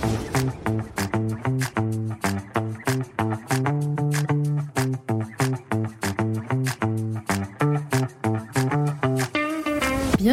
Thank you.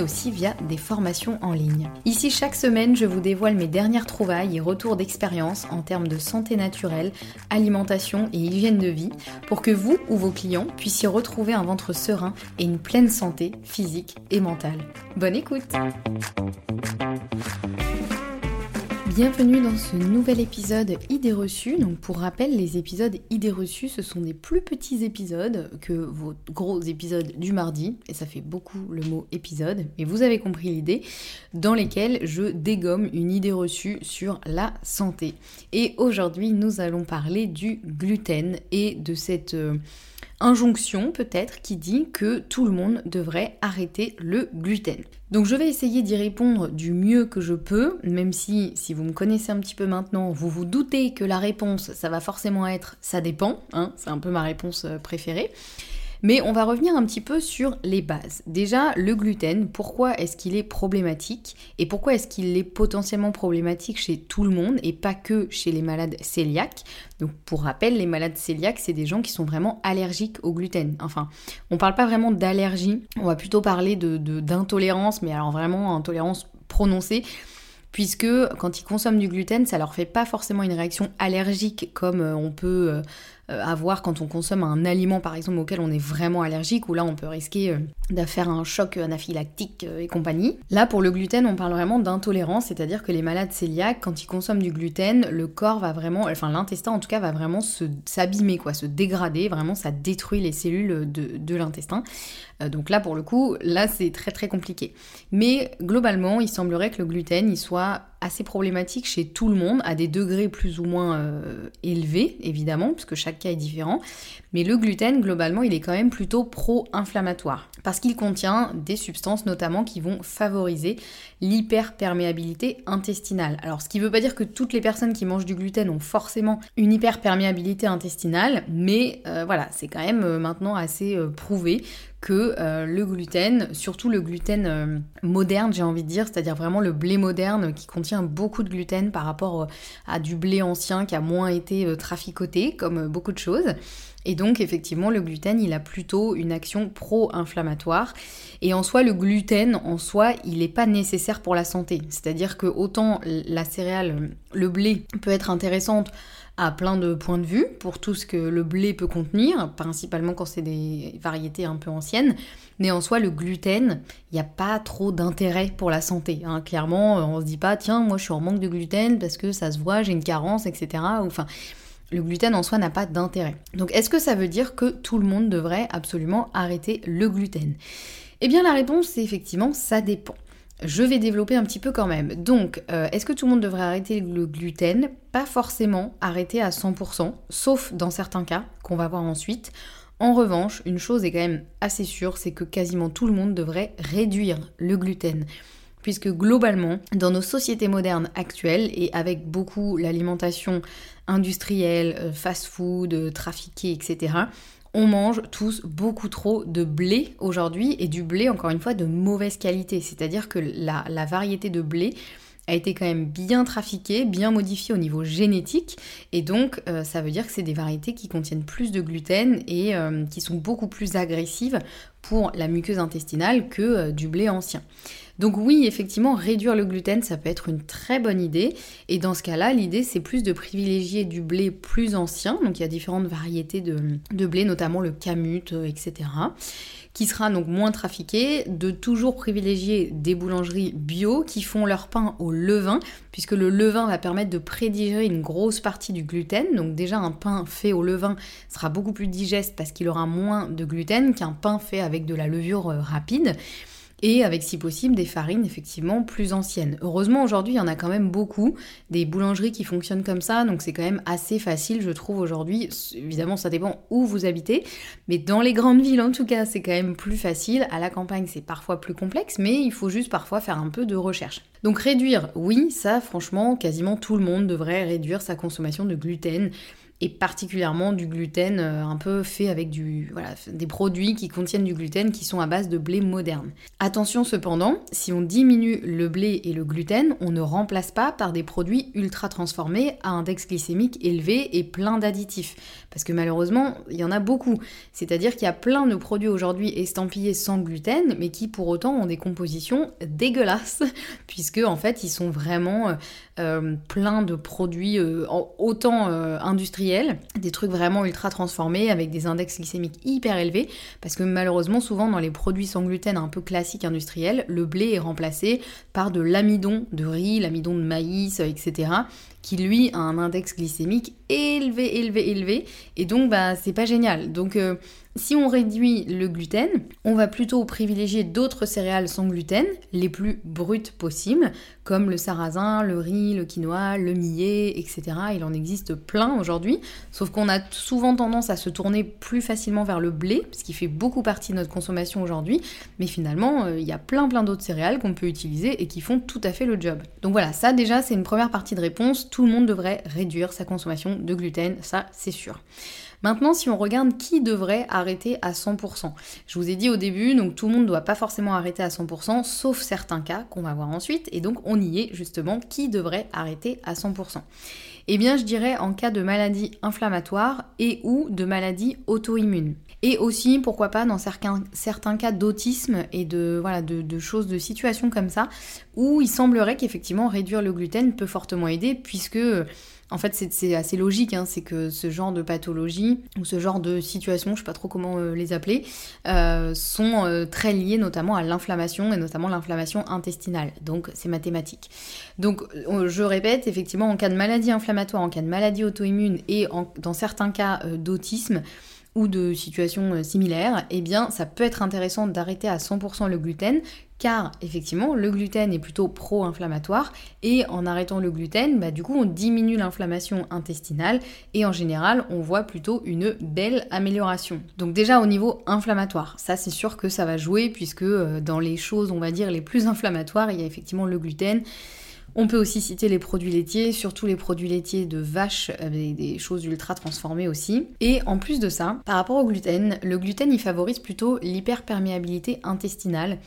aussi via des formations en ligne. Ici, chaque semaine, je vous dévoile mes dernières trouvailles et retours d'expérience en termes de santé naturelle, alimentation et hygiène de vie, pour que vous ou vos clients puissiez retrouver un ventre serein et une pleine santé physique et mentale. Bonne écoute Bienvenue dans ce nouvel épisode Idées reçues. Donc pour rappel, les épisodes Idées reçues, ce sont des plus petits épisodes que vos gros épisodes du mardi, et ça fait beaucoup le mot épisode, mais vous avez compris l'idée, dans lesquels je dégomme une idée reçue sur la santé. Et aujourd'hui, nous allons parler du gluten et de cette... Injonction peut-être qui dit que tout le monde devrait arrêter le gluten. Donc je vais essayer d'y répondre du mieux que je peux, même si si vous me connaissez un petit peu maintenant, vous vous doutez que la réponse ça va forcément être ça dépend, hein, c'est un peu ma réponse euh, préférée. Mais on va revenir un petit peu sur les bases. Déjà, le gluten, pourquoi est-ce qu'il est problématique et pourquoi est-ce qu'il est potentiellement problématique chez tout le monde et pas que chez les malades cœliaques? Donc pour rappel, les malades cœliaques, c'est des gens qui sont vraiment allergiques au gluten. Enfin, on parle pas vraiment d'allergie, on va plutôt parler d'intolérance, mais alors vraiment intolérance prononcée puisque quand ils consomment du gluten, ça leur fait pas forcément une réaction allergique comme euh, on peut euh, euh, quand on consomme un aliment par exemple auquel on est vraiment allergique, ou là on peut risquer euh, de faire un choc anaphylactique euh, et compagnie. Là pour le gluten on parle vraiment d'intolérance, c'est-à-dire que les malades cœliaques quand ils consomment du gluten, le corps va vraiment, enfin l'intestin en tout cas va vraiment s'abîmer, quoi, se dégrader, vraiment ça détruit les cellules de, de l'intestin. Donc là pour le coup, là c'est très très compliqué. Mais globalement il semblerait que le gluten il soit assez problématique chez tout le monde, à des degrés plus ou moins euh, élevés, évidemment, puisque chaque cas est différent. Mais le gluten, globalement, il est quand même plutôt pro-inflammatoire, parce qu'il contient des substances notamment qui vont favoriser l'hyperperméabilité intestinale. Alors, ce qui ne veut pas dire que toutes les personnes qui mangent du gluten ont forcément une hyperperméabilité intestinale, mais euh, voilà, c'est quand même euh, maintenant assez prouvé que euh, le gluten, surtout le gluten euh, moderne, j'ai envie de dire, c'est-à-dire vraiment le blé moderne qui contient beaucoup de gluten par rapport euh, à du blé ancien qui a moins été traficoté, comme beaucoup de choses. Et donc effectivement, le gluten, il a plutôt une action pro-inflammatoire. Et en soi, le gluten, en soi, il n'est pas nécessaire pour la santé. C'est-à-dire que autant la céréale, le blé, peut être intéressante à plein de points de vue pour tout ce que le blé peut contenir, principalement quand c'est des variétés un peu anciennes. Mais en soi, le gluten, il n'y a pas trop d'intérêt pour la santé. Hein. Clairement, on se dit pas, tiens, moi je suis en manque de gluten parce que ça se voit, j'ai une carence, etc. Enfin, le gluten en soi n'a pas d'intérêt. Donc est-ce que ça veut dire que tout le monde devrait absolument arrêter le gluten? Eh bien la réponse c'est effectivement ça dépend. Je vais développer un petit peu quand même. Donc, euh, est-ce que tout le monde devrait arrêter le gluten? Pas forcément arrêter à 100%, sauf dans certains cas qu'on va voir ensuite. En revanche, une chose est quand même assez sûre, c'est que quasiment tout le monde devrait réduire le gluten. Puisque globalement, dans nos sociétés modernes actuelles, et avec beaucoup l'alimentation industrielle, euh, fast-food, trafiquée, etc., on mange tous beaucoup trop de blé aujourd'hui et du blé encore une fois de mauvaise qualité. C'est-à-dire que la, variété de blé a été quand même bien trafiquée, bien modifiée au niveau génétique et donc euh, ça veut dire que c'est des variétés qui contiennent plus de gluten et euh, qui sont beaucoup plus agressives pour la muqueuse intestinale que euh, du blé ancien. Donc oui, effectivement, réduire le gluten, ça peut être une très bonne idée. Et dans ce cas-là, l'idée, c'est plus de privilégier du blé plus ancien. Donc il y a différentes variétés de, blé, notamment le camut, euh, etc qui sera donc moins trafiqué, de toujours privilégier des boulangeries bio qui font leur pain au levain, puisque le levain va permettre de prédigérer une grosse partie du gluten. Donc déjà un pain fait au levain sera beaucoup plus digeste parce qu'il aura moins de gluten qu'un pain fait avec de la levure euh, rapide et avec si possible des farines effectivement plus anciennes. Heureusement aujourd'hui il y en a quand même beaucoup, des boulangeries qui fonctionnent comme ça, donc c'est quand même assez facile je trouve aujourd'hui. Évidemment ça dépend où vous habitez, mais dans les grandes villes en tout cas c'est quand même plus facile. À la campagne c'est parfois plus complexe, mais il faut juste parfois faire un peu de recherche. Donc réduire, oui, ça franchement quasiment tout le monde devrait réduire sa consommation de gluten et particulièrement du gluten euh, un peu fait avec du, voilà, des produits qui contiennent du gluten qui sont à base de blé moderne. Attention cependant, si on diminue le blé et le gluten, on ne remplace pas par des produits ultra transformés à index glycémique élevé et plein d'additifs. Parce que malheureusement, il y en a beaucoup. C'est-à-dire qu'il y a plein de produits aujourd'hui estampillés sans gluten, mais qui pour autant ont des compositions dégueulasses, puisque en fait ils sont vraiment euh, euh, plein de produits autant industriels des trucs vraiment ultra transformés avec des index glycémiques hyper élevés, parce que malheureusement souvent dans les produits sans gluten un peu classiques industriels, le blé est remplacé par de l'amidon de riz, l'amidon de maïs, etc qui lui a un index glycémique élevé, élevé, élevé, et donc bah c'est pas génial. Donc euh, si on réduit le gluten, on va plutôt privilégier d'autres céréales sans gluten, les plus brutes possibles, comme le sarrasin, le riz, le quinoa, le millet, etc. Il en existe plein aujourd'hui, sauf qu'on a souvent tendance à se tourner plus facilement vers le blé, ce qui fait beaucoup partie de notre consommation aujourd'hui, mais finalement, euh, il y a plein plein d'autres céréales qu'on peut utiliser et qui font tout à fait le job. Donc voilà, ça déjà c'est une première partie de réponse, tout le monde devrait réduire sa consommation de gluten, ça c'est sûr. Maintenant, si on regarde qui devrait arrêter à 100%, je vous ai dit au début, donc tout le monde ne doit pas forcément arrêter à 100%, sauf certains cas qu'on va voir ensuite, et donc on y est justement, qui devrait arrêter à 100% Eh bien, je dirais en cas de maladie inflammatoire et ou de maladie auto-immune. Et aussi, pourquoi pas, dans certains, cas d'autisme et de, voilà, de, choses, de situations comme ça, où il semblerait qu'effectivement réduire le gluten peut fortement aider, puisque en fait, c'est assez logique, hein, c'est que ce genre de pathologie ou ce genre de situation, je sais pas trop comment euh, les appeler, euh, sont euh, très liées notamment à l'inflammation et notamment l'inflammation intestinale. Donc, c'est mathématique. Donc, je répète, effectivement, en cas de maladie inflammatoire, en cas de maladie auto-immune et dans certains cas d'autisme, ou de situations similaires, eh bien ça peut être intéressant d'arrêter à 100% le gluten car effectivement le gluten est plutôt pro-inflammatoire et en arrêtant le gluten, bah, du coup on diminue l'inflammation intestinale et en général on voit plutôt une belle amélioration. Donc déjà au niveau inflammatoire, ça c'est sûr que ça va jouer puisque euh, dans les choses on va dire les plus inflammatoires il y a effectivement le gluten on peut aussi citer les produits laitiers, surtout les produits laitiers de vache avec des choses ultra transformées aussi. Et en plus de ça, par rapport au gluten, le gluten il favorise plutôt l'hyperperméabilité intestinale.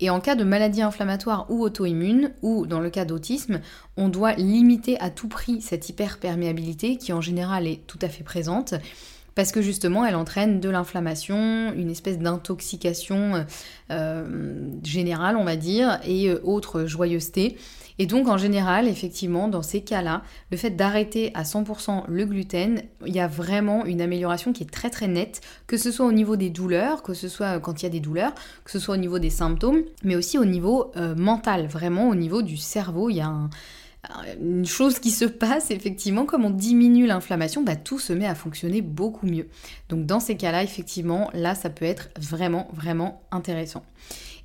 Et en cas de maladie inflammatoire ou auto-immune, ou dans le cas d'autisme, on doit limiter à tout prix cette hyperperméabilité qui en général est tout à fait présente parce que justement elle entraîne de l'inflammation, une espèce d'intoxication euh, générale on va dire, et euh, autre joyeuseté. Et donc en général, effectivement, dans ces cas-là, le fait d'arrêter à 100% le gluten, il y a vraiment une amélioration qui est très très nette, que ce soit au niveau des douleurs, que ce soit quand il y a des douleurs, que ce soit au niveau des symptômes, mais aussi au niveau euh, mental, vraiment au niveau du cerveau, il y a une chose qui se passe effectivement, comme on diminue l'inflammation, bah, tout se met à fonctionner beaucoup mieux. Donc dans ces cas-là, effectivement, là ça peut être vraiment vraiment intéressant.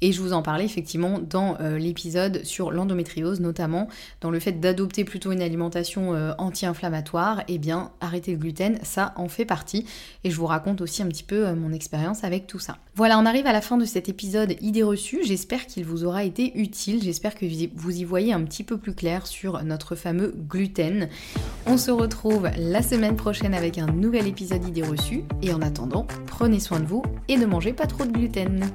Et je vous en parlais effectivement dans euh, l'épisode sur l'endométriose, notamment dans le fait d'adopter plutôt une alimentation euh, anti-inflammatoire, et eh bien arrêter le gluten, ça en fait partie. Et je vous raconte aussi un petit peu euh, mon expérience avec tout ça. Voilà, on arrive à la fin de cet épisode idées reçues. J'espère qu'il vous aura été utile. J'espère que vous y voyez un petit peu plus clair sur notre fameux gluten. On se retrouve la semaine prochaine avec un nouvel épisode idées reçues et en attendant, prenez soin de vous et ne mangez pas trop de gluten.